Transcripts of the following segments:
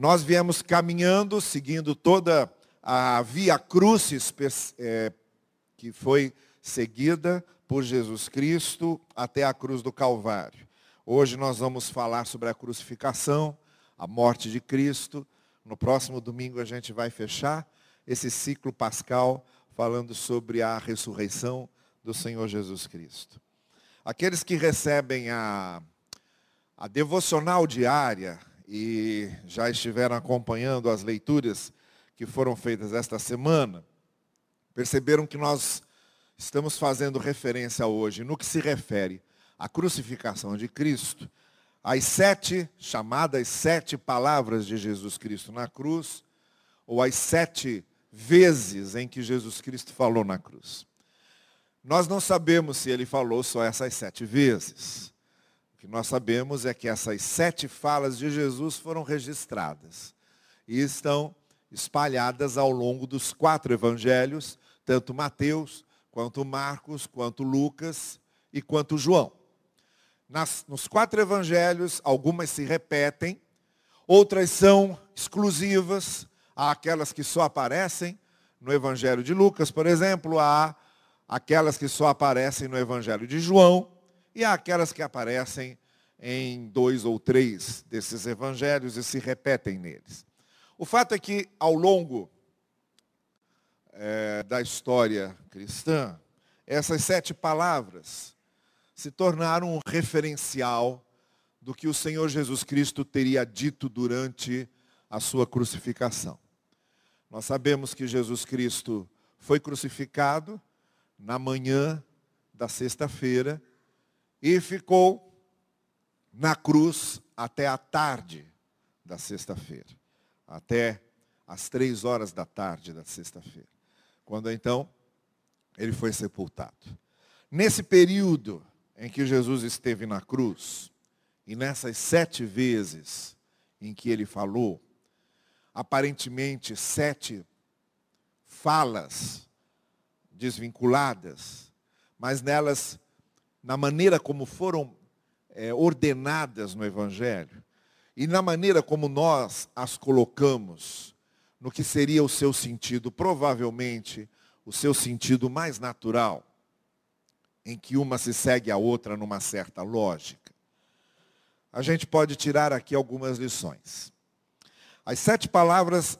Nós viemos caminhando, seguindo toda a via crucis é, que foi seguida por Jesus Cristo até a cruz do Calvário. Hoje nós vamos falar sobre a crucificação, a morte de Cristo. No próximo domingo a gente vai fechar esse ciclo pascal falando sobre a ressurreição do Senhor Jesus Cristo. Aqueles que recebem a, a devocional diária e já estiveram acompanhando as leituras que foram feitas esta semana, perceberam que nós estamos fazendo referência hoje, no que se refere à crucificação de Cristo, as sete chamadas sete palavras de Jesus Cristo na cruz, ou as sete vezes em que Jesus Cristo falou na cruz. Nós não sabemos se ele falou só essas sete vezes. Que nós sabemos é que essas sete falas de Jesus foram registradas e estão espalhadas ao longo dos quatro evangelhos, tanto Mateus, quanto Marcos, quanto Lucas e quanto João. Nas, nos quatro evangelhos, algumas se repetem, outras são exclusivas, há aquelas que só aparecem no evangelho de Lucas, por exemplo, há aquelas que só aparecem no evangelho de João, e há aquelas que aparecem em dois ou três desses evangelhos e se repetem neles. O fato é que, ao longo é, da história cristã, essas sete palavras se tornaram um referencial do que o Senhor Jesus Cristo teria dito durante a sua crucificação. Nós sabemos que Jesus Cristo foi crucificado na manhã da sexta-feira e ficou na cruz até a tarde da sexta-feira, até as três horas da tarde da sexta-feira quando então ele foi sepultado. Nesse período em que Jesus esteve na cruz, e nessas sete vezes em que ele falou, aparentemente sete falas desvinculadas, mas nelas, na maneira como foram é, ordenadas no Evangelho, e na maneira como nós as colocamos no que seria o seu sentido, provavelmente o seu sentido mais natural, em que uma se segue a outra numa certa lógica. A gente pode tirar aqui algumas lições. As sete palavras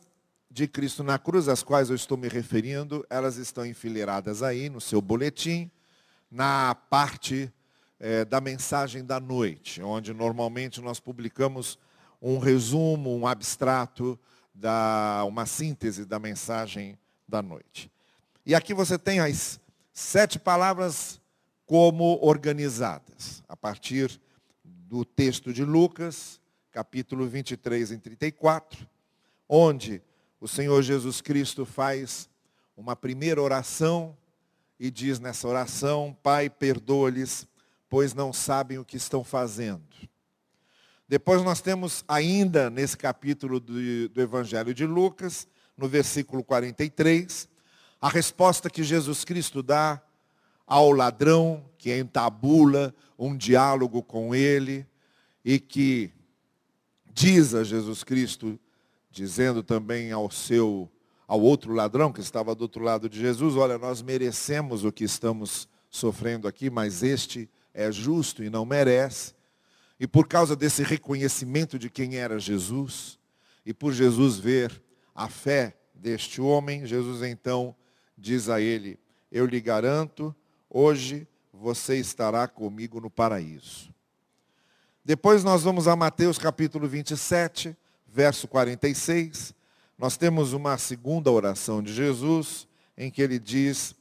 de Cristo na cruz, às quais eu estou me referindo, elas estão enfileiradas aí no seu boletim, na parte é, da mensagem da noite, onde normalmente nós publicamos um resumo, um abstrato da, uma síntese da mensagem da noite. E aqui você tem as sete palavras como organizadas, a partir do texto de Lucas, capítulo 23 em 34, onde o Senhor Jesus Cristo faz uma primeira oração e diz nessa oração, Pai, perdoa-lhes, pois não sabem o que estão fazendo. Depois nós temos ainda nesse capítulo do, do Evangelho de Lucas, no versículo 43, a resposta que Jesus Cristo dá ao ladrão que entabula um diálogo com ele e que diz a Jesus Cristo, dizendo também ao seu ao outro ladrão que estava do outro lado de Jesus, olha, nós merecemos o que estamos sofrendo aqui, mas este é justo e não merece. E por causa desse reconhecimento de quem era Jesus, e por Jesus ver a fé deste homem, Jesus então diz a ele: Eu lhe garanto, hoje você estará comigo no paraíso. Depois nós vamos a Mateus capítulo 27, verso 46. Nós temos uma segunda oração de Jesus, em que ele diz: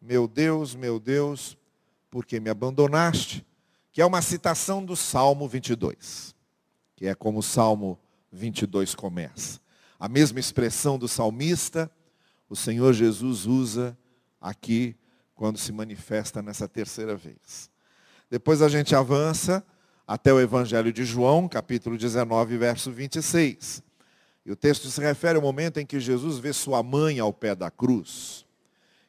Meu Deus, meu Deus, por que me abandonaste? que é uma citação do Salmo 22, que é como o Salmo 22 começa. A mesma expressão do salmista, o Senhor Jesus usa aqui quando se manifesta nessa terceira vez. Depois a gente avança até o Evangelho de João, capítulo 19, verso 26. E o texto se refere ao momento em que Jesus vê sua mãe ao pé da cruz.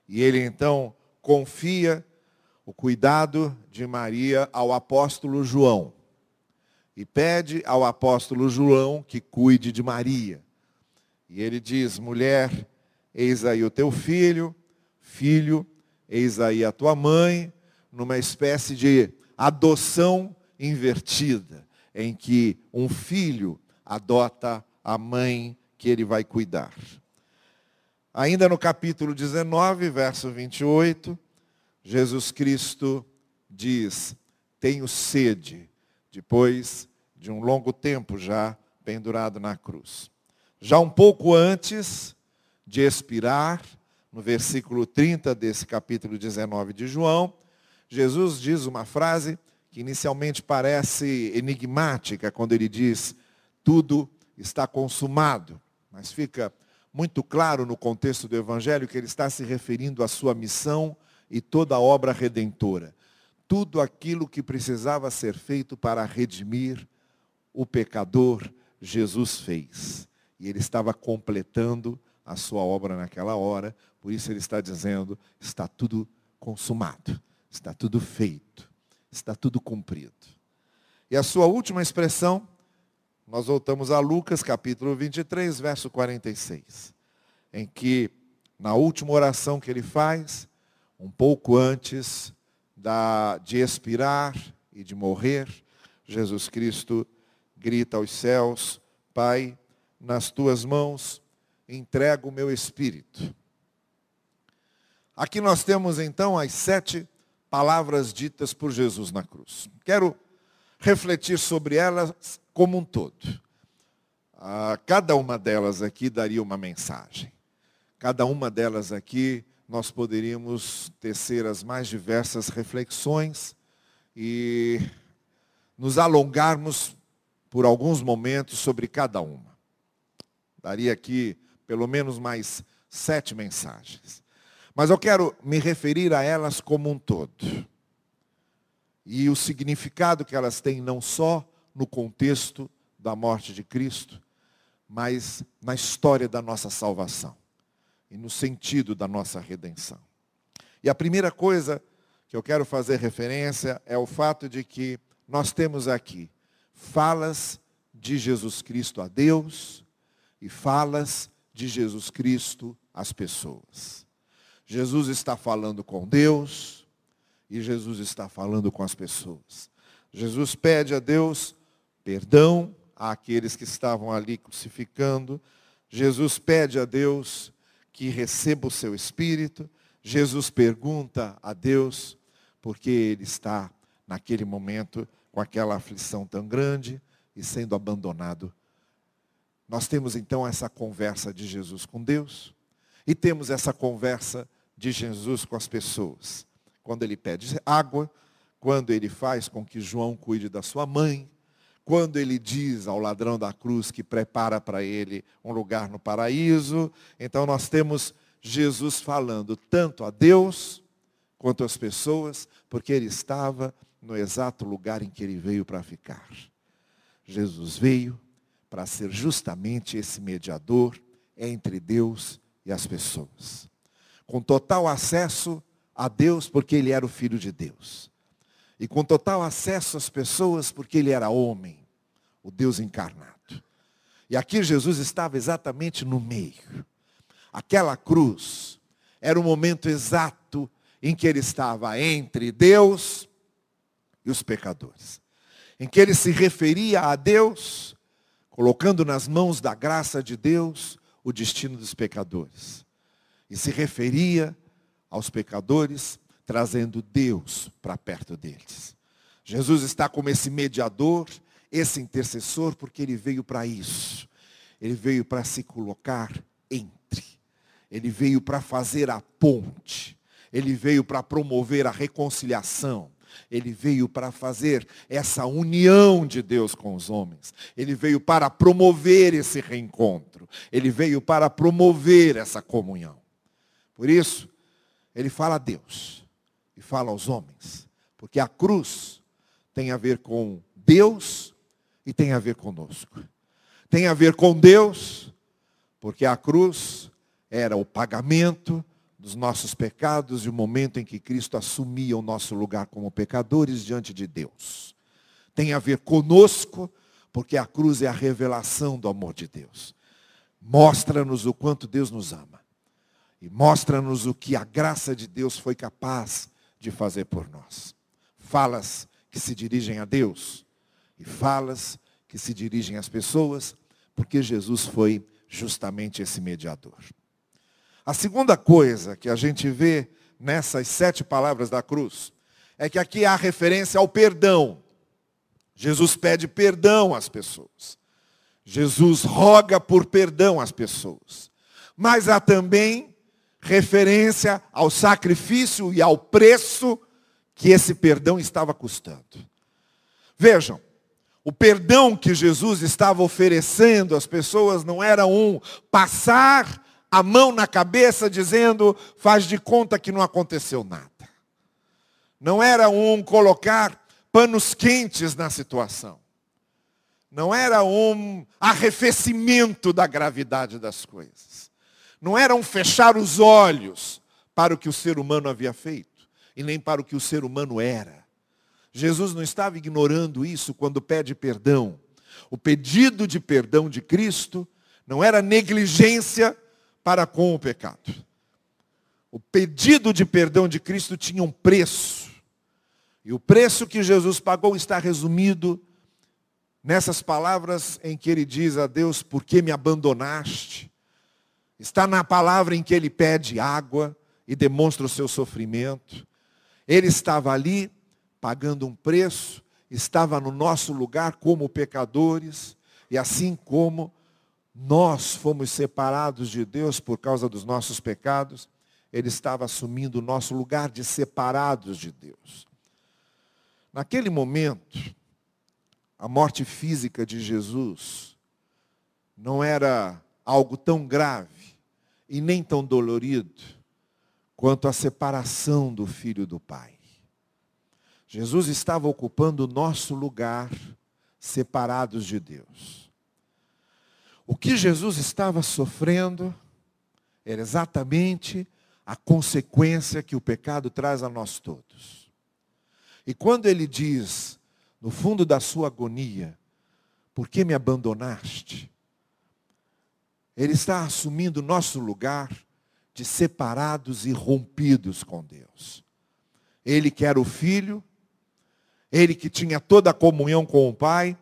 E ele então confia o cuidado de Maria ao apóstolo João. e pede ao apóstolo João que cuide de Maria. E ele diz: mulher, eis aí o teu filho, filho, eis aí a tua mãe, numa espécie de adoção invertida, em que um filho adota a mãe que ele vai cuidar. Ainda no capítulo 19, verso 28, Jesus Cristo diz: Tenho sede, depois de um longo tempo já pendurado na cruz. Já um pouco antes de expirar, no versículo 30 desse capítulo 19 de João, Jesus diz uma frase que inicialmente parece enigmática, quando ele diz: Tudo está consumado. Mas fica muito claro no contexto do Evangelho que ele está se referindo à sua missão e toda a obra redentora. Tudo aquilo que precisava ser feito para redimir o pecador, Jesus fez. E ele estava completando a sua obra naquela hora, por isso ele está dizendo: está tudo consumado, está tudo feito, está tudo cumprido. E a sua última expressão, nós voltamos a Lucas capítulo 23, verso 46, em que, na última oração que ele faz, um pouco antes da, de expirar e de morrer, Jesus Cristo grita aos céus: Pai, nas tuas mãos entrego o meu espírito. Aqui nós temos então as sete palavras ditas por Jesus na cruz. Quero refletir sobre elas como um todo. Ah, cada uma delas aqui daria uma mensagem. Cada uma delas aqui nós poderíamos tecer as mais diversas reflexões e nos alongarmos por alguns momentos sobre cada uma. Daria aqui pelo menos mais sete mensagens. Mas eu quero me referir a elas como um todo. E o significado que elas têm não só no contexto da morte de Cristo, mas na história da nossa salvação e no sentido da nossa redenção. E a primeira coisa que eu quero fazer referência é o fato de que nós temos aqui falas de Jesus Cristo a Deus e falas de Jesus Cristo às pessoas. Jesus está falando com Deus e Jesus está falando com as pessoas. Jesus pede a Deus perdão àqueles que estavam ali crucificando. Jesus pede a Deus que receba o seu espírito. Jesus pergunta a Deus porque ele está naquele momento com aquela aflição tão grande e sendo abandonado. Nós temos então essa conversa de Jesus com Deus e temos essa conversa de Jesus com as pessoas. Quando ele pede água, quando ele faz com que João cuide da sua mãe, quando ele diz ao ladrão da cruz que prepara para ele um lugar no paraíso. Então nós temos Jesus falando tanto a Deus quanto às pessoas, porque ele estava no exato lugar em que ele veio para ficar. Jesus veio para ser justamente esse mediador entre Deus e as pessoas. Com total acesso a Deus, porque ele era o filho de Deus e com total acesso às pessoas, porque ele era homem, o Deus encarnado. E aqui Jesus estava exatamente no meio. Aquela cruz era o momento exato em que ele estava entre Deus e os pecadores. Em que ele se referia a Deus, colocando nas mãos da graça de Deus o destino dos pecadores. E se referia aos pecadores trazendo Deus para perto deles. Jesus está como esse mediador, esse intercessor, porque ele veio para isso. Ele veio para se colocar entre. Ele veio para fazer a ponte. Ele veio para promover a reconciliação. Ele veio para fazer essa união de Deus com os homens. Ele veio para promover esse reencontro. Ele veio para promover essa comunhão. Por isso, ele fala a Deus e fala aos homens. Porque a cruz tem a ver com Deus e tem a ver conosco. Tem a ver com Deus, porque a cruz era o pagamento dos nossos pecados e o momento em que Cristo assumia o nosso lugar como pecadores diante de Deus. tem a ver conosco, porque a cruz é a revelação do amor de Deus. Mostra-nos o quanto Deus nos ama. E mostra-nos o que a graça de Deus foi capaz de fazer por nós. Falas que se dirigem a Deus e falas que se dirigem às pessoas, porque Jesus foi justamente esse mediador. A segunda coisa que a gente vê nessas sete palavras da cruz é que aqui há referência ao perdão. Jesus pede perdão às pessoas. Jesus roga por perdão às pessoas. Mas há também referência ao sacrifício e ao preço que esse perdão estava custando. Vejam, o perdão que Jesus estava oferecendo às pessoas não era um passar a mão na cabeça dizendo, faz de conta que não aconteceu nada. Não era um colocar panos quentes na situação. Não era um arrefecimento da gravidade das coisas. Não era um fechar os olhos para o que o ser humano havia feito e nem para o que o ser humano era. Jesus não estava ignorando isso quando pede perdão. O pedido de perdão de Cristo não era negligência para com o pecado. O pedido de perdão de Cristo tinha um preço. E o preço que Jesus pagou está resumido nessas palavras em que ele diz a Deus, por que me abandonaste? Está na palavra em que ele pede água e demonstra o seu sofrimento. Ele estava ali pagando um preço, estava no nosso lugar como pecadores, e assim como nós fomos separados de Deus por causa dos nossos pecados, ele estava assumindo o nosso lugar de separados de Deus. Naquele momento, a morte física de Jesus não era algo tão grave e nem tão dolorido quanto a separação do filho do Pai. Jesus estava ocupando o nosso lugar, separados de Deus. O que Jesus estava sofrendo era exatamente a consequência que o pecado traz a nós todos. E quando ele diz, no fundo da sua agonia, por que me abandonaste? Ele está assumindo o nosso lugar de separados e rompidos com Deus. Ele que era o filho, ele que tinha toda a comunhão com o Pai,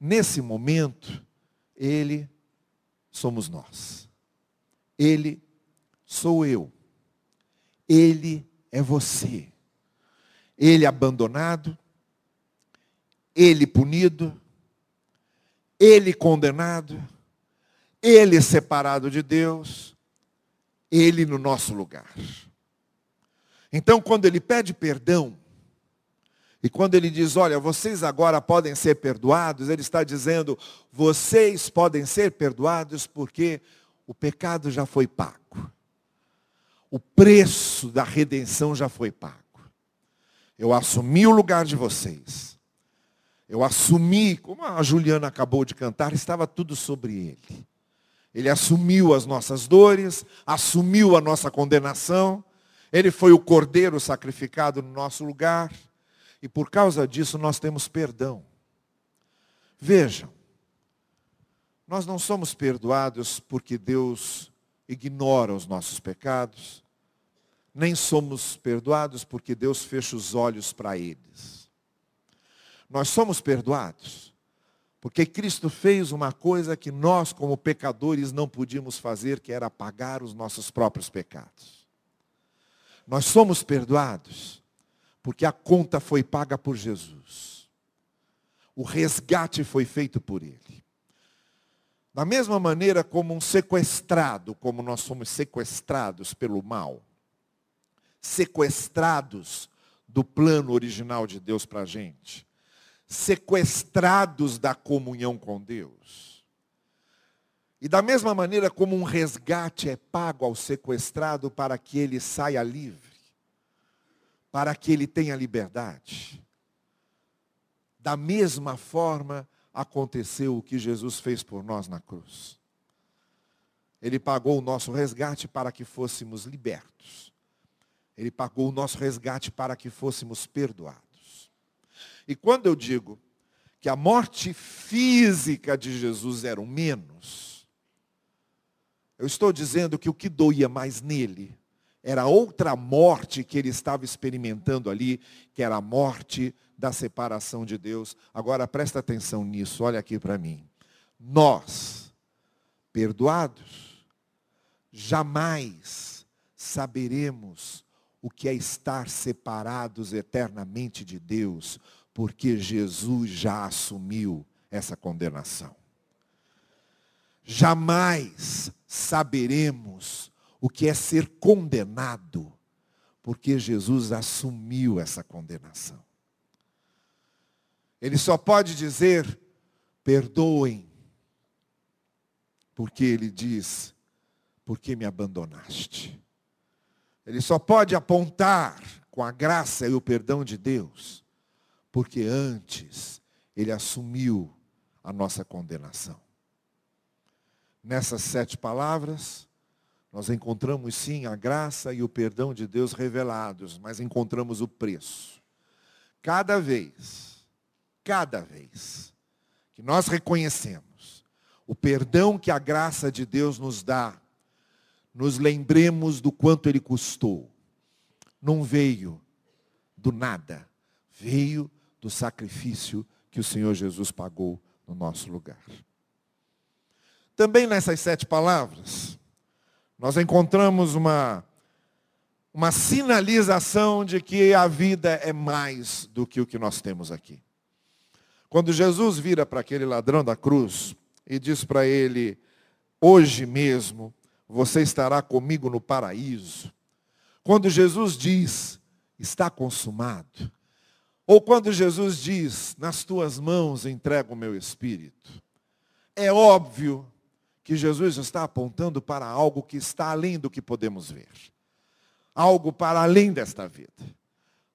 nesse momento, ele somos nós. Ele sou eu. Ele é você. Ele abandonado, ele punido, ele condenado, ele separado de Deus, ele no nosso lugar. Então, quando ele pede perdão, e quando ele diz, olha, vocês agora podem ser perdoados, ele está dizendo, vocês podem ser perdoados porque o pecado já foi pago. O preço da redenção já foi pago. Eu assumi o lugar de vocês. Eu assumi, como a Juliana acabou de cantar, estava tudo sobre ele. Ele assumiu as nossas dores, assumiu a nossa condenação. Ele foi o cordeiro sacrificado no nosso lugar. E por causa disso nós temos perdão. Vejam, nós não somos perdoados porque Deus ignora os nossos pecados, nem somos perdoados porque Deus fecha os olhos para eles. Nós somos perdoados porque Cristo fez uma coisa que nós, como pecadores, não podíamos fazer, que era pagar os nossos próprios pecados. Nós somos perdoados porque a conta foi paga por Jesus. O resgate foi feito por Ele. Da mesma maneira como um sequestrado, como nós somos sequestrados pelo mal, sequestrados do plano original de Deus para a gente, sequestrados da comunhão com Deus. E da mesma maneira como um resgate é pago ao sequestrado para que ele saia livre, para que ele tenha liberdade. Da mesma forma aconteceu o que Jesus fez por nós na cruz. Ele pagou o nosso resgate para que fôssemos libertos. Ele pagou o nosso resgate para que fôssemos perdoados. E quando eu digo que a morte física de Jesus era o menos. Eu estou dizendo que o que doía mais nele era outra morte que ele estava experimentando ali, que era a morte da separação de Deus. Agora presta atenção nisso, olha aqui para mim. Nós, perdoados, jamais saberemos o que é estar separados eternamente de Deus, porque Jesus já assumiu essa condenação. Jamais saberemos o que é ser condenado, porque Jesus assumiu essa condenação. Ele só pode dizer: perdoem, porque ele diz: por que me abandonaste? Ele só pode apontar com a graça e o perdão de Deus, porque antes ele assumiu a nossa condenação. Nessas sete palavras, nós encontramos sim a graça e o perdão de Deus revelados, mas encontramos o preço. Cada vez, cada vez que nós reconhecemos o perdão que a graça de Deus nos dá, nos lembremos do quanto ele custou. Não veio do nada, veio do sacrifício que o Senhor Jesus pagou no nosso lugar. Também nessas sete palavras, nós encontramos uma, uma sinalização de que a vida é mais do que o que nós temos aqui. Quando Jesus vira para aquele ladrão da cruz e diz para ele, hoje mesmo você estará comigo no paraíso. Quando Jesus diz, está consumado, ou quando Jesus diz, nas tuas mãos entrego o meu espírito, é óbvio que Jesus está apontando para algo que está além do que podemos ver. Algo para além desta vida.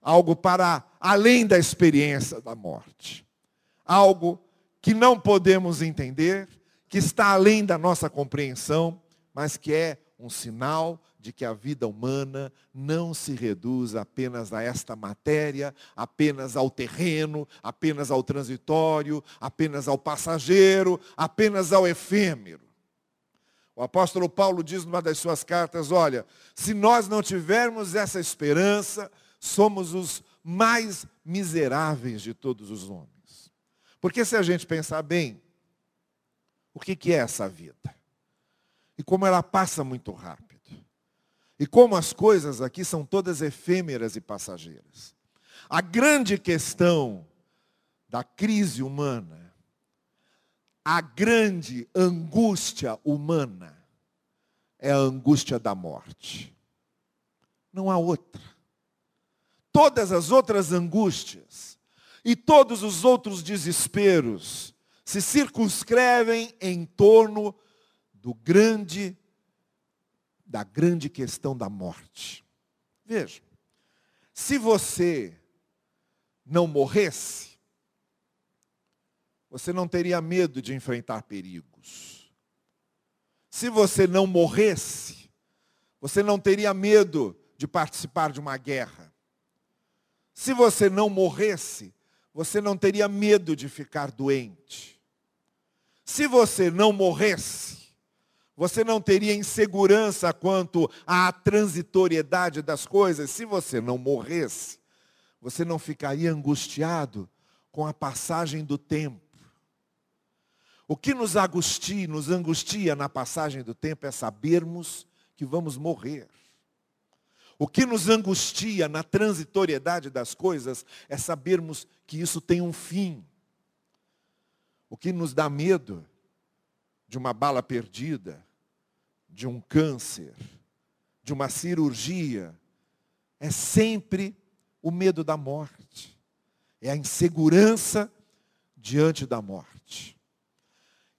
Algo para além da experiência da morte. Algo que não podemos entender, que está além da nossa compreensão, mas que é um sinal de que a vida humana não se reduz apenas a esta matéria, apenas ao terreno, apenas ao transitório, apenas ao passageiro, apenas ao efêmero. O apóstolo Paulo diz numa das suas cartas: olha, se nós não tivermos essa esperança, somos os mais miseráveis de todos os homens. Porque se a gente pensar bem, o que é essa vida? E como ela passa muito rápido. E como as coisas aqui são todas efêmeras e passageiras. A grande questão da crise humana, a grande angústia humana, é a angústia da morte. Não há outra. Todas as outras angústias e todos os outros desesperos se circunscrevem em torno do grande da grande questão da morte. Veja, se você não morresse, você não teria medo de enfrentar perigos. Se você não morresse, você não teria medo de participar de uma guerra. Se você não morresse, você não teria medo de ficar doente. Se você não morresse, você não teria insegurança quanto à transitoriedade das coisas. Se você não morresse, você não ficaria angustiado com a passagem do tempo. O que nos angustia, nos angustia na passagem do tempo é sabermos que vamos morrer. O que nos angustia na transitoriedade das coisas é sabermos que isso tem um fim. O que nos dá medo de uma bala perdida, de um câncer, de uma cirurgia, é sempre o medo da morte. É a insegurança diante da morte.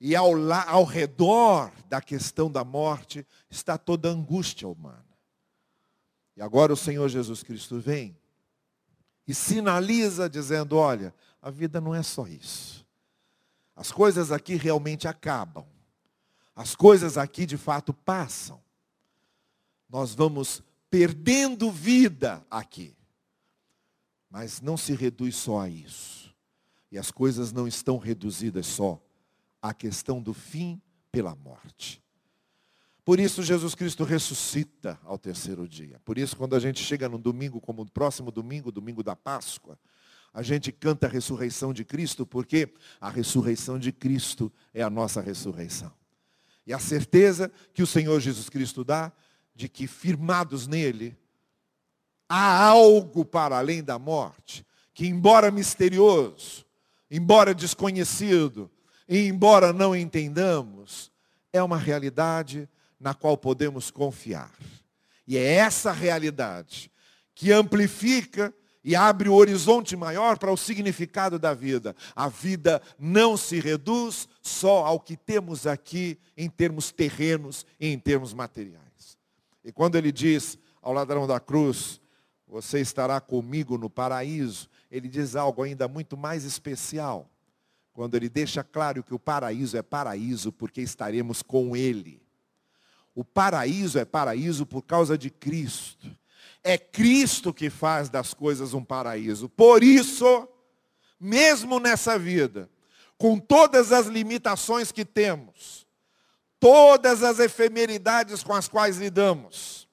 E ao, ao redor da questão da morte está toda a angústia humana. E agora o Senhor Jesus Cristo vem e sinaliza dizendo: olha, a vida não é só isso. As coisas aqui realmente acabam. As coisas aqui de fato passam. Nós vamos perdendo vida aqui. Mas não se reduz só a isso. E as coisas não estão reduzidas só à questão do fim pela morte. Por isso Jesus Cristo ressuscita ao terceiro dia. Por isso quando a gente chega no domingo, como o próximo domingo, domingo da Páscoa, a gente canta a ressurreição de Cristo, porque a ressurreição de Cristo é a nossa ressurreição. E a certeza que o Senhor Jesus Cristo dá de que firmados nele há algo para além da morte, que embora misterioso, embora desconhecido, e embora não entendamos, é uma realidade na qual podemos confiar. E é essa realidade que amplifica e abre o horizonte maior para o significado da vida. A vida não se reduz só ao que temos aqui em termos terrenos e em termos materiais. E quando ele diz ao ladrão da cruz, você estará comigo no paraíso, ele diz algo ainda muito mais especial. Quando ele deixa claro que o paraíso é paraíso porque estaremos com ele. O paraíso é paraíso por causa de Cristo. É Cristo que faz das coisas um paraíso. Por isso, mesmo nessa vida, com todas as limitações que temos, todas as efemeridades com as quais lidamos,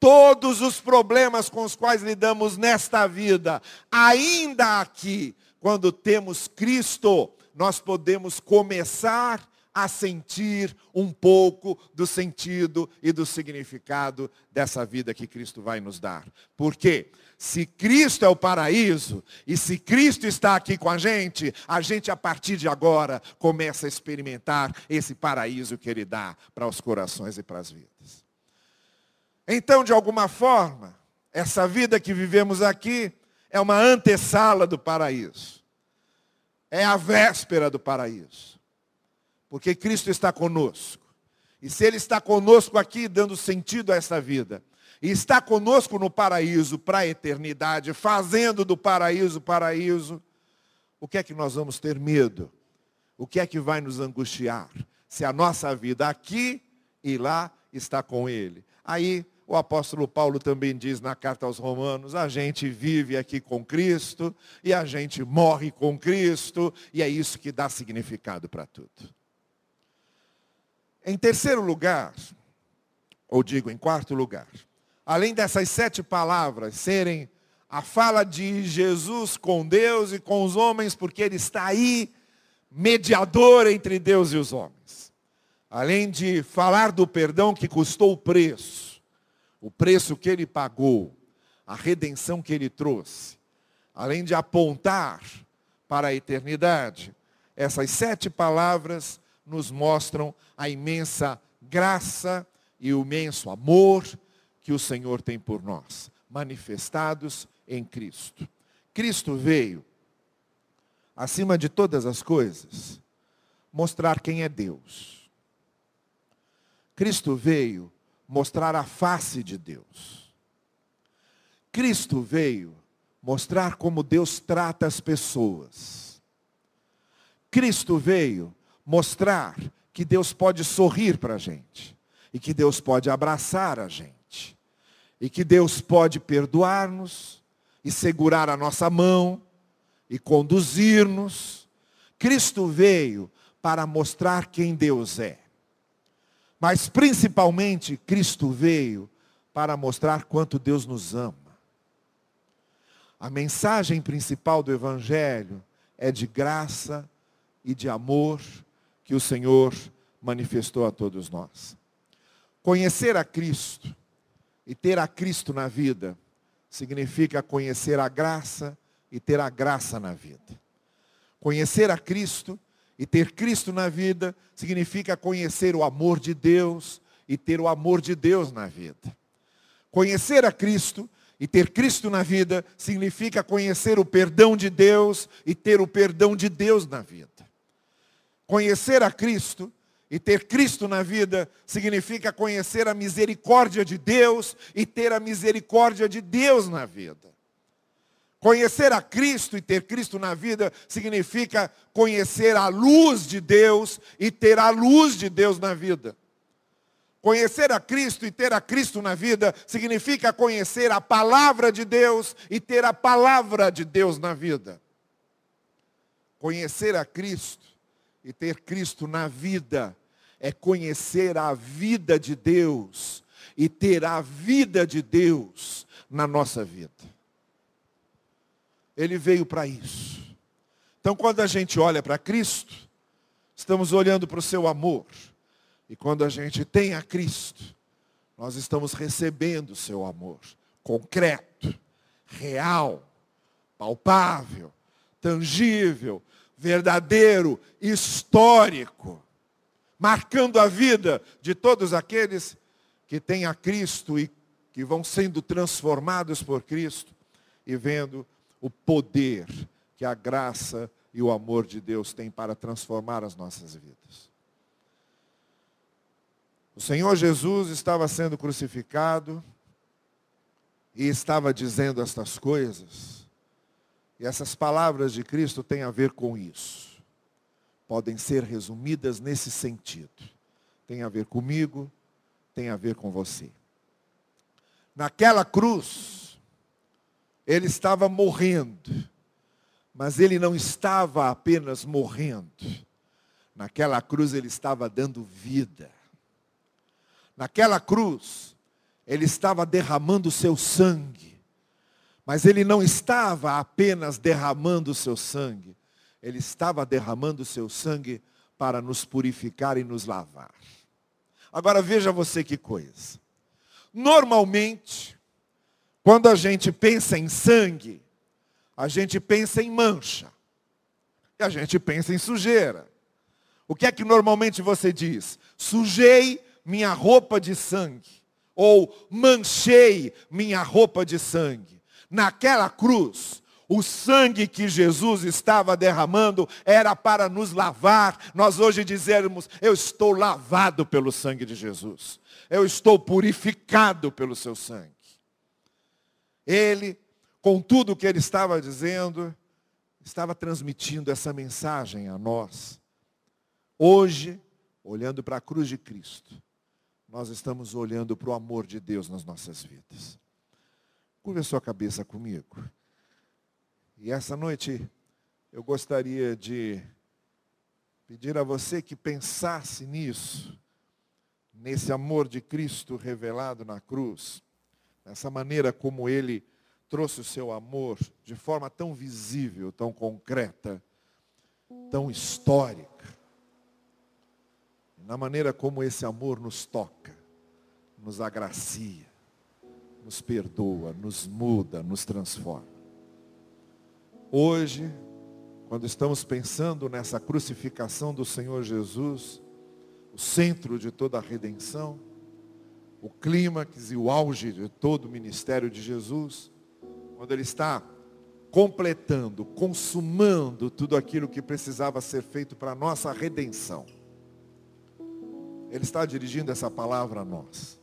todos os problemas com os quais lidamos nesta vida, ainda aqui, quando temos Cristo, nós podemos começar a sentir um pouco do sentido e do significado dessa vida que Cristo vai nos dar. Por quê? Se Cristo é o paraíso e se Cristo está aqui com a gente, a gente a partir de agora começa a experimentar esse paraíso que Ele dá para os corações e para as vidas. Então, de alguma forma, essa vida que vivemos aqui é uma antessala do paraíso. É a véspera do paraíso porque Cristo está conosco. E se Ele está conosco aqui, dando sentido a essa vida, e está conosco no paraíso para a eternidade, fazendo do paraíso paraíso, o que é que nós vamos ter medo? O que é que vai nos angustiar? Se a nossa vida aqui e lá está com Ele. Aí o apóstolo Paulo também diz na carta aos Romanos: a gente vive aqui com Cristo e a gente morre com Cristo, e é isso que dá significado para tudo. Em terceiro lugar, ou digo em quarto lugar, além dessas sete palavras serem a fala de Jesus com Deus e com os homens, porque Ele está aí, mediador entre Deus e os homens. Além de falar do perdão que custou o preço, o preço que Ele pagou, a redenção que Ele trouxe, além de apontar para a eternidade, essas sete palavras nos mostram a imensa graça e o imenso amor que o Senhor tem por nós, manifestados em Cristo. Cristo veio, acima de todas as coisas, mostrar quem é Deus. Cristo veio mostrar a face de Deus. Cristo veio mostrar como Deus trata as pessoas. Cristo veio mostrar que Deus pode sorrir para a gente, e que Deus pode abraçar a gente, e que Deus pode perdoar-nos, e segurar a nossa mão, e conduzir-nos. Cristo veio para mostrar quem Deus é. Mas principalmente, Cristo veio para mostrar quanto Deus nos ama. A mensagem principal do Evangelho é de graça e de amor que o Senhor manifestou a todos nós. Conhecer a Cristo e ter a Cristo na vida significa conhecer a graça e ter a graça na vida. Conhecer a Cristo e ter Cristo na vida significa conhecer o amor de Deus e ter o amor de Deus na vida. Conhecer a Cristo e ter Cristo na vida significa conhecer o perdão de Deus e ter o perdão de Deus na vida. Conhecer a Cristo e ter Cristo na vida significa conhecer a misericórdia de Deus e ter a misericórdia de Deus na vida. Conhecer a Cristo e ter Cristo na vida significa conhecer a luz de Deus e ter a luz de Deus na vida. Conhecer a Cristo e ter a Cristo na vida significa conhecer a palavra de Deus e ter a palavra de Deus na vida. Conhecer a Cristo e ter Cristo na vida é conhecer a vida de Deus e ter a vida de Deus na nossa vida. Ele veio para isso. Então, quando a gente olha para Cristo, estamos olhando para o seu amor. E quando a gente tem a Cristo, nós estamos recebendo o seu amor concreto, real, palpável, tangível, verdadeiro, histórico, marcando a vida de todos aqueles que têm a Cristo e que vão sendo transformados por Cristo e vendo o poder que a graça e o amor de Deus têm para transformar as nossas vidas. O Senhor Jesus estava sendo crucificado e estava dizendo estas coisas. E essas palavras de Cristo têm a ver com isso. Podem ser resumidas nesse sentido. Tem a ver comigo, tem a ver com você. Naquela cruz, ele estava morrendo, mas ele não estava apenas morrendo. Naquela cruz ele estava dando vida. Naquela cruz, ele estava derramando o seu sangue. Mas ele não estava apenas derramando o seu sangue. Ele estava derramando o seu sangue para nos purificar e nos lavar. Agora veja você que coisa. Normalmente, quando a gente pensa em sangue, a gente pensa em mancha. E a gente pensa em sujeira. O que é que normalmente você diz? Sujei minha roupa de sangue, ou manchei minha roupa de sangue. Naquela cruz, o sangue que Jesus estava derramando era para nos lavar. Nós hoje dizermos, eu estou lavado pelo sangue de Jesus. Eu estou purificado pelo seu sangue. Ele, com tudo o que ele estava dizendo, estava transmitindo essa mensagem a nós. Hoje, olhando para a cruz de Cristo, nós estamos olhando para o amor de Deus nas nossas vidas. Curva sua cabeça comigo. E essa noite eu gostaria de pedir a você que pensasse nisso, nesse amor de Cristo revelado na cruz, nessa maneira como ele trouxe o seu amor de forma tão visível, tão concreta, tão histórica na maneira como esse amor nos toca, nos agracia, nos perdoa, nos muda, nos transforma. Hoje, quando estamos pensando nessa crucificação do Senhor Jesus, o centro de toda a redenção, o clímax e o auge de todo o ministério de Jesus, quando ele está completando, consumando tudo aquilo que precisava ser feito para a nossa redenção. Ele está dirigindo essa palavra a nós.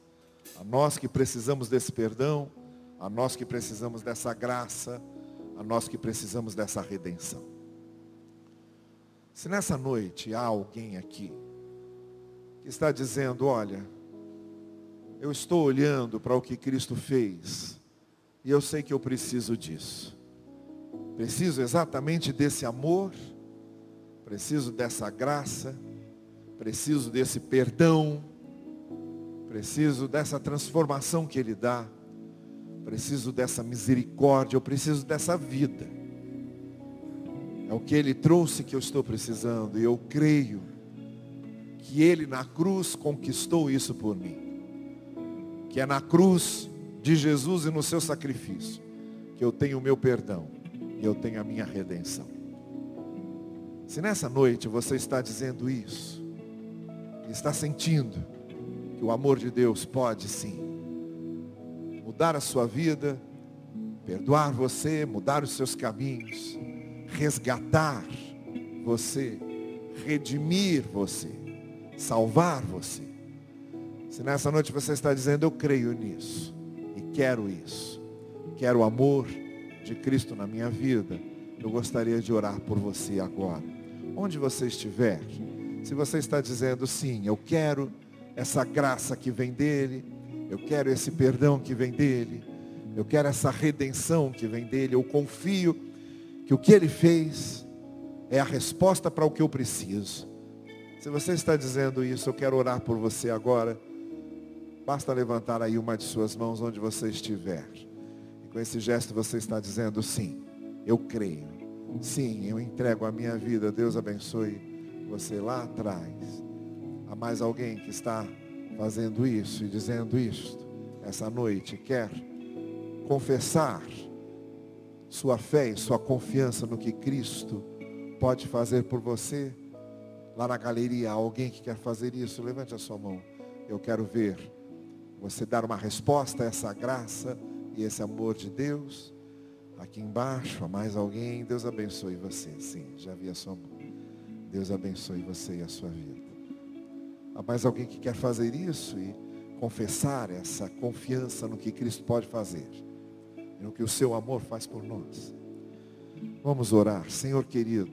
A nós que precisamos desse perdão, a nós que precisamos dessa graça, a nós que precisamos dessa redenção. Se nessa noite há alguém aqui que está dizendo, olha, eu estou olhando para o que Cristo fez e eu sei que eu preciso disso. Preciso exatamente desse amor, preciso dessa graça, preciso desse perdão, preciso dessa transformação que Ele dá, preciso dessa misericórdia, eu preciso dessa vida. É o que Ele trouxe que eu estou precisando, e eu creio que Ele na cruz conquistou isso por mim. Que é na cruz de Jesus e no seu sacrifício que eu tenho o meu perdão e eu tenho a minha redenção. Se nessa noite você está dizendo isso, está sentindo que o amor de Deus pode sim mudar a sua vida, perdoar você, mudar os seus caminhos, resgatar você, redimir você, salvar você. Se nessa noite você está dizendo, eu creio nisso e quero isso, quero o amor de Cristo na minha vida, eu gostaria de orar por você agora. Onde você estiver, se você está dizendo sim, eu quero essa graça que vem dele, eu quero esse perdão que vem dele, eu quero essa redenção que vem dele, eu confio que o que ele fez é a resposta para o que eu preciso. Se você está dizendo isso, eu quero orar por você agora. Basta levantar aí uma de suas mãos onde você estiver. E com esse gesto você está dizendo sim, eu creio. Sim, eu entrego a minha vida. Deus abençoe você lá atrás. Há mais alguém que está fazendo isso e dizendo isto essa noite, quer confessar sua fé e sua confiança no que Cristo pode fazer por você. Lá na galeria, alguém que quer fazer isso, levante a sua mão. Eu quero ver você dar uma resposta a essa graça e esse amor de Deus. Aqui embaixo, há mais alguém. Deus abençoe você. Sim, já vi a sua mão. Deus abençoe você e a sua vida. Há mais alguém que quer fazer isso e confessar essa confiança no que Cristo pode fazer no que o seu amor faz por nós. Vamos orar, Senhor querido.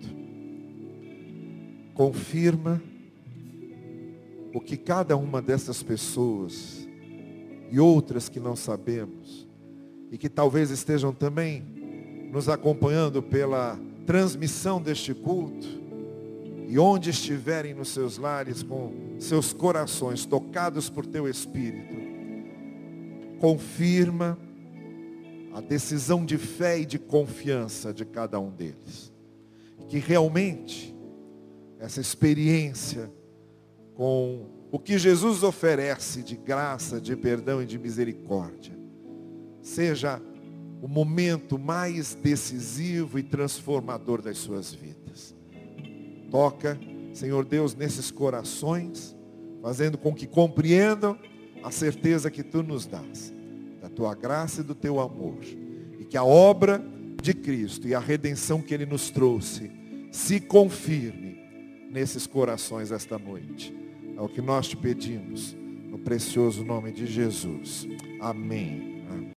Confirma o que cada uma dessas pessoas e outras que não sabemos e que talvez estejam também nos acompanhando pela transmissão deste culto e onde estiverem nos seus lares com seus corações tocados por teu espírito, confirma a decisão de fé e de confiança de cada um deles. Que realmente essa experiência com o que Jesus oferece de graça, de perdão e de misericórdia, seja o momento mais decisivo e transformador das suas vidas. Toca, Senhor Deus, nesses corações, fazendo com que compreendam a certeza que tu nos dás da tua graça e do teu amor. E que a obra de Cristo e a redenção que Ele nos trouxe se confirme nesses corações esta noite. É o que nós te pedimos, no precioso nome de Jesus. Amém.